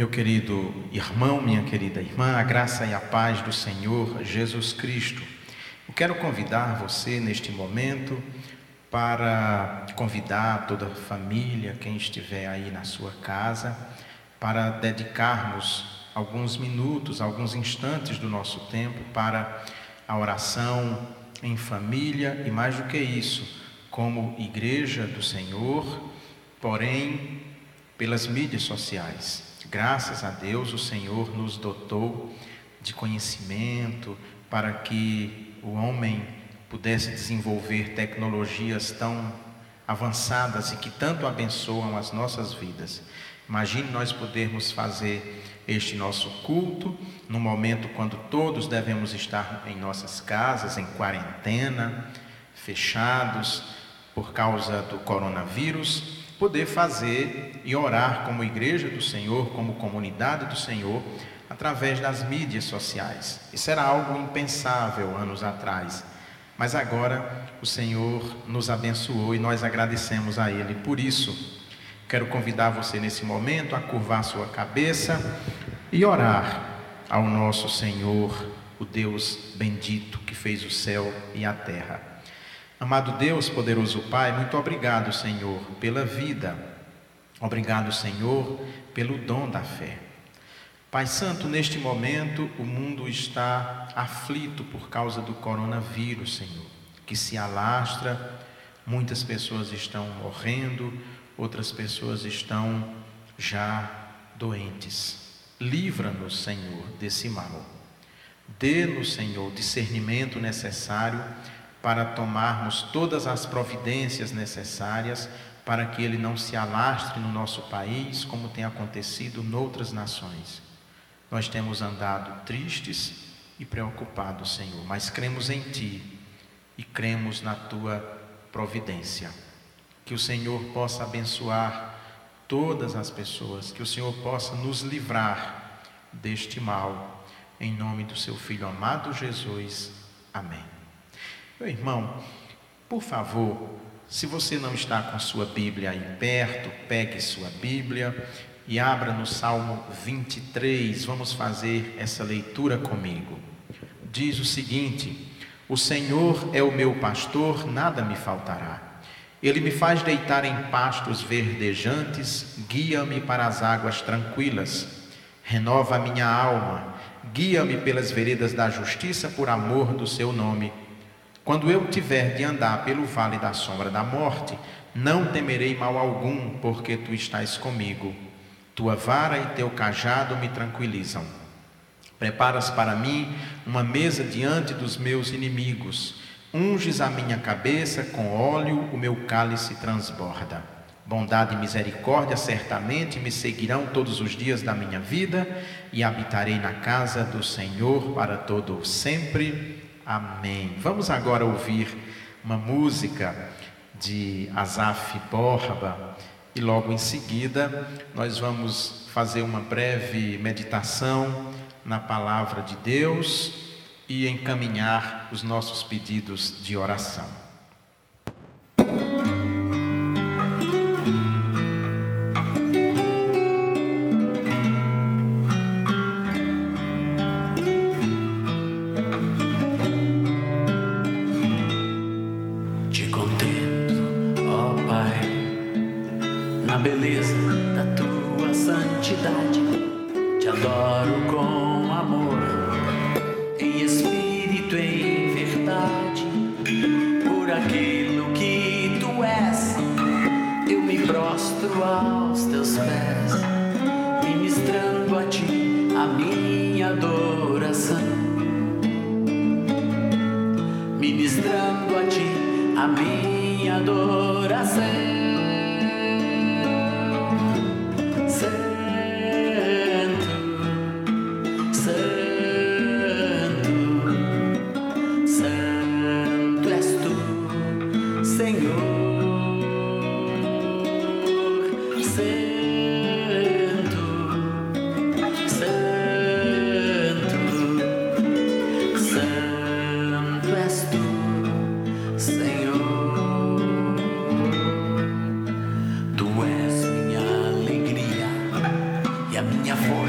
Meu querido irmão, minha querida irmã, a graça e a paz do Senhor Jesus Cristo. Eu quero convidar você neste momento para convidar toda a família, quem estiver aí na sua casa, para dedicarmos alguns minutos, alguns instantes do nosso tempo para a oração em família e mais do que isso, como igreja do Senhor, porém pelas mídias sociais. Graças a Deus, o Senhor nos dotou de conhecimento para que o homem pudesse desenvolver tecnologias tão avançadas e que tanto abençoam as nossas vidas. Imagine nós podermos fazer este nosso culto no momento quando todos devemos estar em nossas casas, em quarentena, fechados por causa do coronavírus poder fazer e orar como igreja do Senhor, como comunidade do Senhor, através das mídias sociais. Isso era algo impensável anos atrás, mas agora o Senhor nos abençoou e nós agradecemos a Ele por isso. Quero convidar você nesse momento a curvar sua cabeça e orar ao nosso Senhor, o Deus bendito que fez o céu e a terra. Amado Deus, poderoso Pai, muito obrigado, Senhor, pela vida. Obrigado, Senhor, pelo dom da fé. Pai Santo, neste momento o mundo está aflito por causa do coronavírus, Senhor, que se alastra, muitas pessoas estão morrendo, outras pessoas estão já doentes. Livra-nos, Senhor, desse mal. Dê-nos, Senhor, discernimento necessário para tomarmos todas as providências necessárias para que ele não se alastre no nosso país, como tem acontecido noutras nações. Nós temos andado tristes e preocupados, Senhor, mas cremos em Ti e cremos na Tua providência. Que o Senhor possa abençoar todas as pessoas, que o Senhor possa nos livrar deste mal. Em nome do Seu Filho amado Jesus. Amém. Meu irmão, por favor, se você não está com sua Bíblia aí perto, pegue sua Bíblia e abra no Salmo 23. Vamos fazer essa leitura comigo. Diz o seguinte: O Senhor é o meu pastor, nada me faltará. Ele me faz deitar em pastos verdejantes, guia-me para as águas tranquilas, renova a minha alma, guia-me pelas veredas da justiça por amor do seu nome. Quando eu tiver de andar pelo vale da sombra da morte, não temerei mal algum, porque tu estás comigo. Tua vara e teu cajado me tranquilizam. Preparas para mim uma mesa diante dos meus inimigos. Unges a minha cabeça com óleo, o meu cálice transborda. Bondade e misericórdia certamente me seguirão todos os dias da minha vida e habitarei na casa do Senhor para todo sempre. Amém. Vamos agora ouvir uma música de Asaf Borba e logo em seguida nós vamos fazer uma breve meditação na palavra de Deus e encaminhar os nossos pedidos de oração. say.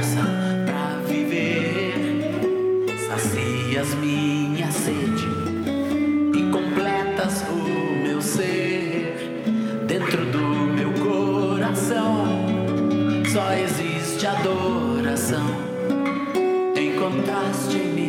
Força pra viver, sacias minha sede e completas o meu ser. Dentro do meu coração só existe adoração. Encontraste em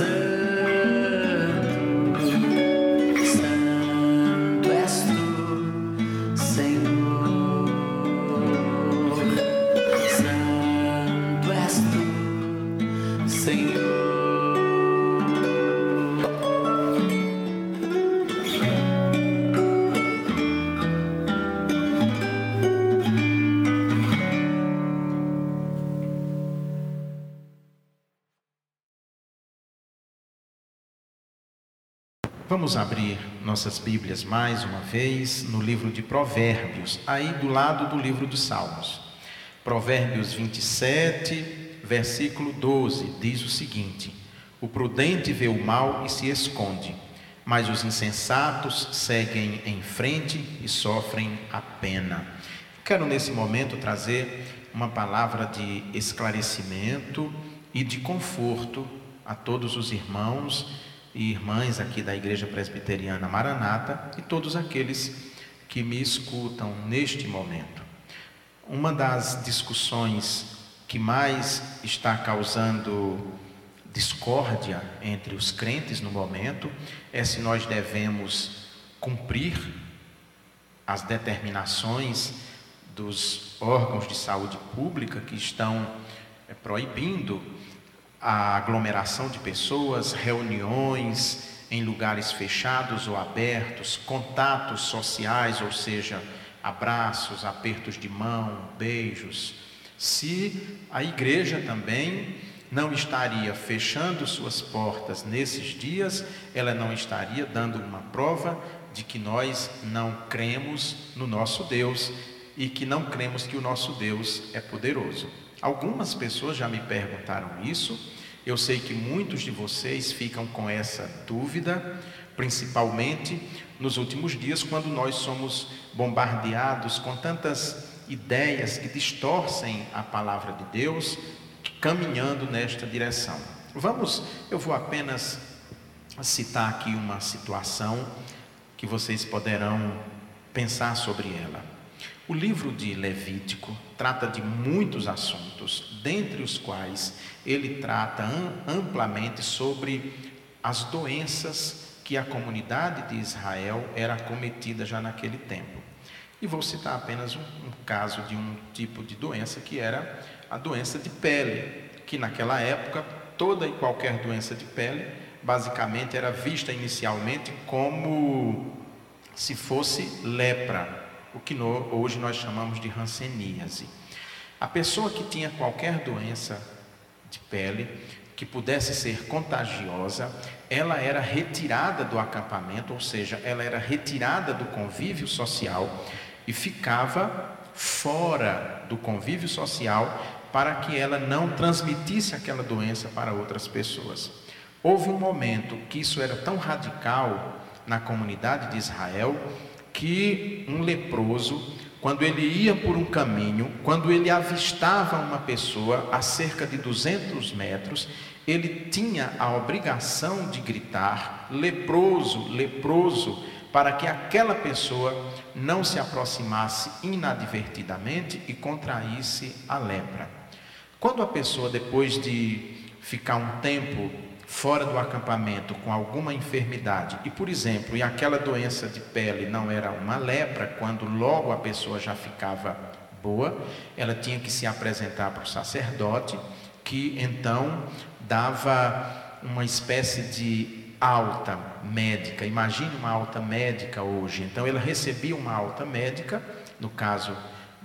Santo, Vamos abrir nossas Bíblias mais uma vez no livro de Provérbios, aí do lado do livro dos Salmos. Provérbios 27, versículo 12, diz o seguinte: O prudente vê o mal e se esconde, mas os insensatos seguem em frente e sofrem a pena. Quero nesse momento trazer uma palavra de esclarecimento e de conforto a todos os irmãos e irmãs aqui da Igreja Presbiteriana Maranata e todos aqueles que me escutam neste momento. Uma das discussões que mais está causando discórdia entre os crentes no momento é se nós devemos cumprir as determinações dos órgãos de saúde pública que estão é, proibindo a aglomeração de pessoas, reuniões em lugares fechados ou abertos, contatos sociais, ou seja, abraços, apertos de mão, beijos. Se a igreja também não estaria fechando suas portas nesses dias, ela não estaria dando uma prova de que nós não cremos no nosso Deus e que não cremos que o nosso Deus é poderoso. Algumas pessoas já me perguntaram isso. Eu sei que muitos de vocês ficam com essa dúvida, principalmente nos últimos dias, quando nós somos bombardeados com tantas ideias que distorcem a palavra de Deus, caminhando nesta direção. Vamos, eu vou apenas citar aqui uma situação que vocês poderão pensar sobre ela. O livro de Levítico trata de muitos assuntos, dentre os quais ele trata amplamente sobre as doenças que a comunidade de Israel era cometida já naquele tempo. E vou citar apenas um, um caso de um tipo de doença que era a doença de pele, que naquela época toda e qualquer doença de pele basicamente era vista inicialmente como se fosse lepra, o que no, hoje nós chamamos de hanseníase. A pessoa que tinha qualquer doença de pele que pudesse ser contagiosa, ela era retirada do acampamento, ou seja, ela era retirada do convívio social e ficava fora do convívio social para que ela não transmitisse aquela doença para outras pessoas. Houve um momento que isso era tão radical na comunidade de Israel que um leproso, quando ele ia por um caminho, quando ele avistava uma pessoa a cerca de 200 metros, ele tinha a obrigação de gritar: leproso, leproso, para que aquela pessoa não se aproximasse inadvertidamente e contraísse a lepra. Quando a pessoa, depois de ficar um tempo fora do acampamento com alguma enfermidade, e por exemplo, e aquela doença de pele não era uma lepra, quando logo a pessoa já ficava boa, ela tinha que se apresentar para o sacerdote, que então dava uma espécie de alta médica. Imagine uma alta médica hoje. Então ela recebia uma alta médica, no caso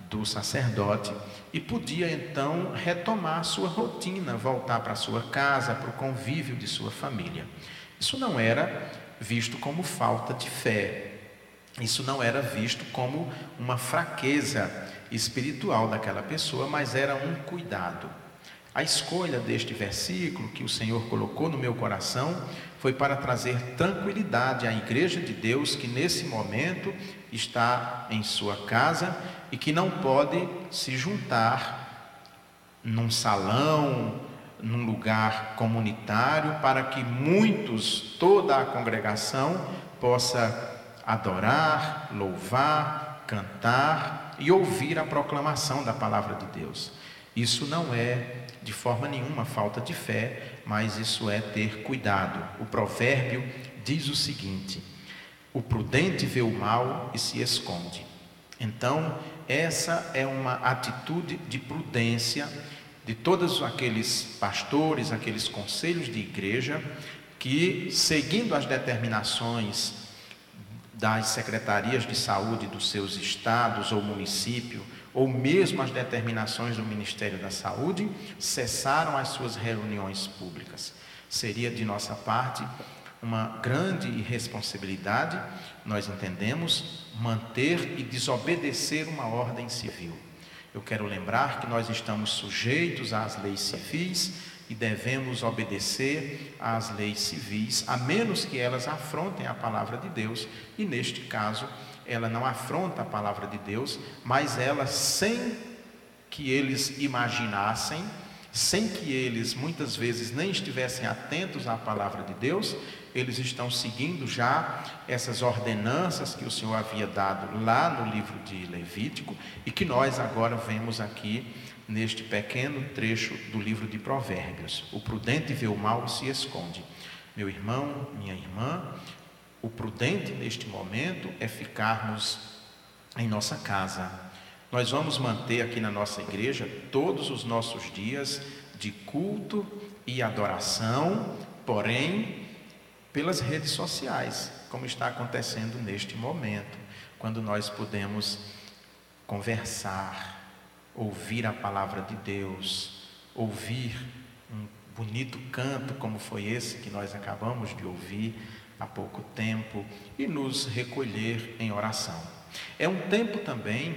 do sacerdote, e podia então retomar sua rotina, voltar para sua casa, para o convívio de sua família. Isso não era visto como falta de fé. Isso não era visto como uma fraqueza espiritual daquela pessoa, mas era um cuidado. A escolha deste versículo que o Senhor colocou no meu coração foi para trazer tranquilidade à igreja de Deus que nesse momento está em sua casa e que não pode se juntar num salão, num lugar comunitário, para que muitos, toda a congregação, possa adorar, louvar, cantar e ouvir a proclamação da palavra de Deus. Isso não é de forma nenhuma falta de fé, mas isso é ter cuidado. O provérbio diz o seguinte: o prudente vê o mal e se esconde. Então, essa é uma atitude de prudência de todos aqueles pastores, aqueles conselhos de igreja que, seguindo as determinações das secretarias de saúde dos seus estados ou município, ou mesmo as determinações do Ministério da Saúde, cessaram as suas reuniões públicas. Seria de nossa parte uma grande irresponsabilidade, nós entendemos, manter e desobedecer uma ordem civil. Eu quero lembrar que nós estamos sujeitos às leis civis e devemos obedecer às leis civis, a menos que elas afrontem a palavra de Deus, e neste caso, ela não afronta a palavra de Deus, mas ela, sem que eles imaginassem, sem que eles muitas vezes nem estivessem atentos à palavra de Deus, eles estão seguindo já essas ordenanças que o Senhor havia dado lá no livro de Levítico e que nós agora vemos aqui neste pequeno trecho do livro de Provérbios. O prudente vê o mal e se esconde. Meu irmão, minha irmã, o prudente neste momento é ficarmos em nossa casa. Nós vamos manter aqui na nossa igreja todos os nossos dias de culto e adoração, porém, pelas redes sociais, como está acontecendo neste momento, quando nós podemos conversar, ouvir a palavra de Deus, ouvir um bonito canto como foi esse que nós acabamos de ouvir há pouco tempo e nos recolher em oração. É um tempo também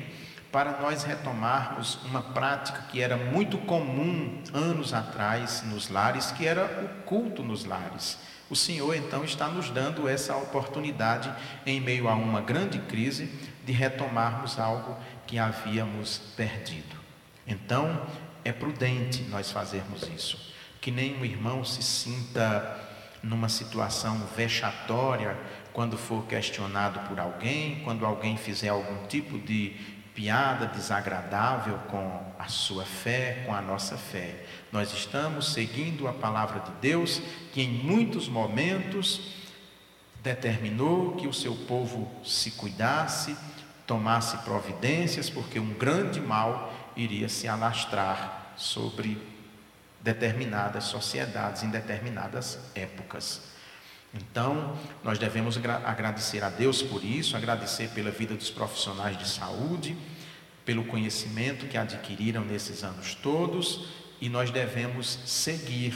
para nós retomarmos uma prática que era muito comum anos atrás nos lares, que era o culto nos lares. O Senhor então está nos dando essa oportunidade, em meio a uma grande crise, de retomarmos algo que havíamos perdido. Então, é prudente nós fazermos isso, que nem um irmão se sinta numa situação vexatória quando for questionado por alguém, quando alguém fizer algum tipo de piada desagradável com a sua fé, com a nossa fé. Nós estamos seguindo a palavra de Deus, que em muitos momentos determinou que o seu povo se cuidasse, tomasse providências, porque um grande mal iria se alastrar sobre determinadas sociedades, em determinadas épocas. Então, nós devemos agradecer a Deus por isso, agradecer pela vida dos profissionais de saúde, pelo conhecimento que adquiriram nesses anos todos, e nós devemos seguir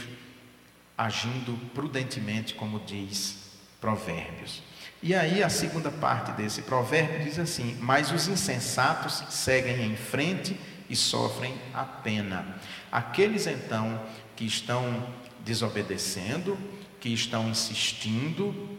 agindo prudentemente, como diz Provérbios. E aí, a segunda parte desse provérbio diz assim: Mas os insensatos seguem em frente e sofrem a pena. Aqueles então que estão desobedecendo, que estão insistindo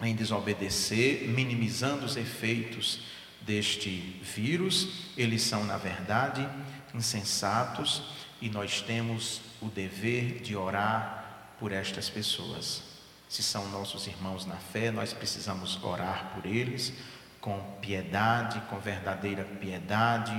em desobedecer, minimizando os efeitos deste vírus, eles são, na verdade, insensatos e nós temos o dever de orar por estas pessoas. Se são nossos irmãos na fé, nós precisamos orar por eles com piedade, com verdadeira piedade,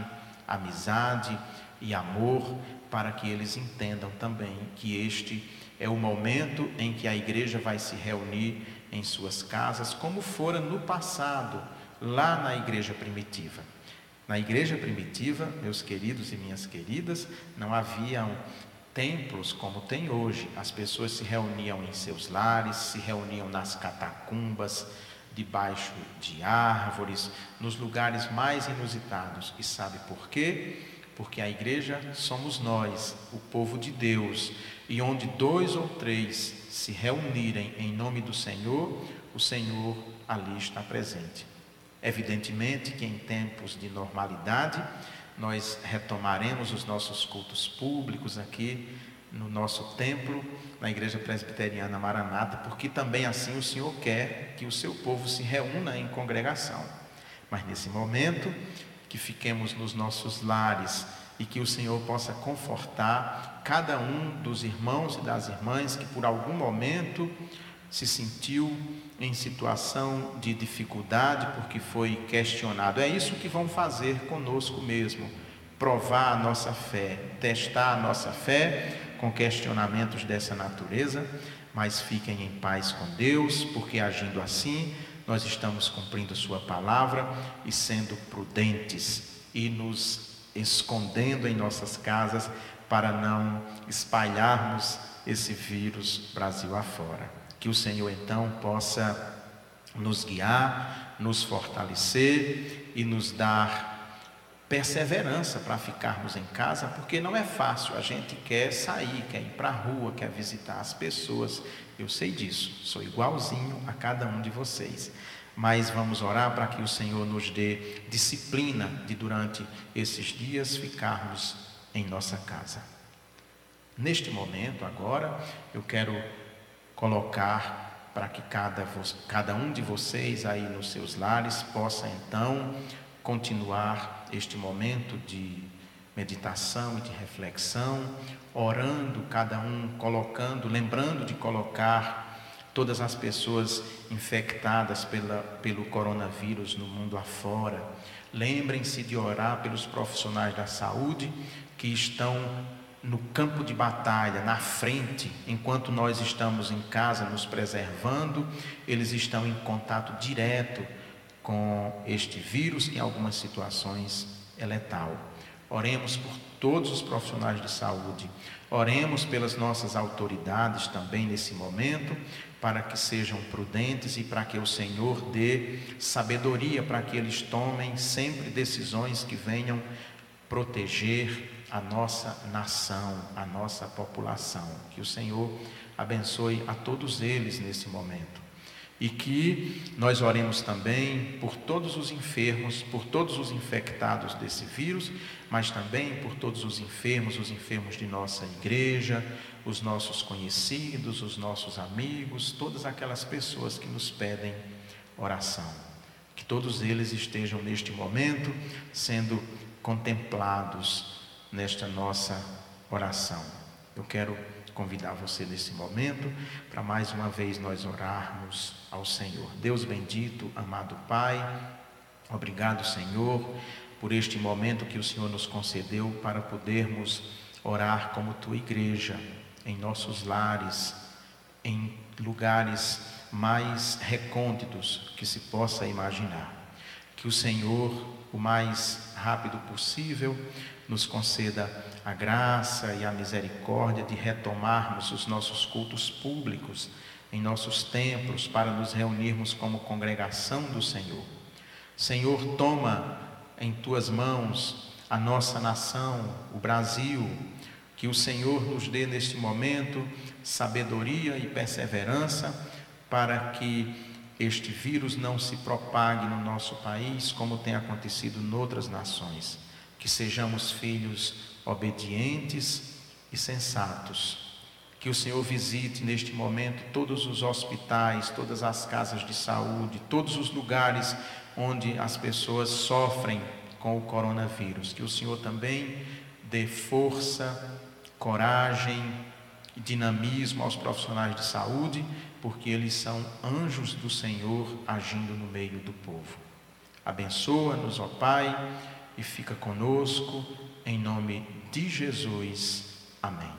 amizade e amor, para que eles entendam também que este é o momento em que a igreja vai se reunir em suas casas, como fora no passado, lá na igreja primitiva. Na igreja primitiva, meus queridos e minhas queridas, não haviam templos como tem hoje. As pessoas se reuniam em seus lares, se reuniam nas catacumbas, debaixo de árvores, nos lugares mais inusitados. E sabe por quê? Porque a igreja somos nós, o povo de Deus, e onde dois ou três se reunirem em nome do Senhor, o Senhor ali está presente. Evidentemente que em tempos de normalidade, nós retomaremos os nossos cultos públicos aqui no nosso templo, na Igreja Presbiteriana Maranata, porque também assim o Senhor quer que o seu povo se reúna em congregação. Mas nesse momento, que fiquemos nos nossos lares e que o Senhor possa confortar cada um dos irmãos e das irmãs que por algum momento se sentiu em situação de dificuldade porque foi questionado. É isso que vão fazer conosco mesmo, provar a nossa fé, testar a nossa fé com questionamentos dessa natureza, mas fiquem em paz com Deus, porque agindo assim, nós estamos cumprindo Sua palavra e sendo prudentes e nos escondendo em nossas casas para não espalharmos esse vírus Brasil afora. Que o Senhor então possa nos guiar, nos fortalecer e nos dar perseverança para ficarmos em casa, porque não é fácil. A gente quer sair, quer ir para a rua, quer visitar as pessoas. Eu sei disso, sou igualzinho a cada um de vocês. Mas vamos orar para que o Senhor nos dê disciplina de durante esses dias ficarmos em nossa casa. Neste momento, agora, eu quero colocar para que cada, cada um de vocês aí nos seus lares possa então continuar este momento de meditação e de reflexão, orando, cada um colocando, lembrando de colocar todas as pessoas infectadas pela, pelo coronavírus no mundo afora. Lembrem-se de orar pelos profissionais da saúde que estão no campo de batalha, na frente, enquanto nós estamos em casa nos preservando, eles estão em contato direto com este vírus, em algumas situações é letal. Oremos por todos os profissionais de saúde, oremos pelas nossas autoridades também nesse momento, para que sejam prudentes e para que o Senhor dê sabedoria para que eles tomem sempre decisões que venham proteger a nossa nação, a nossa população. Que o Senhor abençoe a todos eles nesse momento. E que nós oremos também por todos os enfermos, por todos os infectados desse vírus, mas também por todos os enfermos, os enfermos de nossa igreja, os nossos conhecidos, os nossos amigos, todas aquelas pessoas que nos pedem oração. Que todos eles estejam neste momento sendo contemplados nesta nossa oração. Eu quero convidar você nesse momento para mais uma vez nós orarmos ao Senhor. Deus bendito, amado Pai, obrigado, Senhor, por este momento que o Senhor nos concedeu para podermos orar como tua igreja, em nossos lares, em lugares mais recônditos que se possa imaginar. Que o Senhor, o mais rápido possível, nos conceda a graça e a misericórdia de retomarmos os nossos cultos públicos em nossos templos para nos reunirmos como congregação do Senhor. Senhor, toma em tuas mãos a nossa nação, o Brasil, que o Senhor nos dê neste momento sabedoria e perseverança para que este vírus não se propague no nosso país como tem acontecido em outras nações que sejamos filhos obedientes e sensatos. Que o Senhor visite neste momento todos os hospitais, todas as casas de saúde, todos os lugares onde as pessoas sofrem com o coronavírus. Que o Senhor também dê força, coragem dinamismo aos profissionais de saúde, porque eles são anjos do Senhor agindo no meio do povo. Abençoa-nos, ó Pai, e fica conosco, em nome de Jesus. Amém.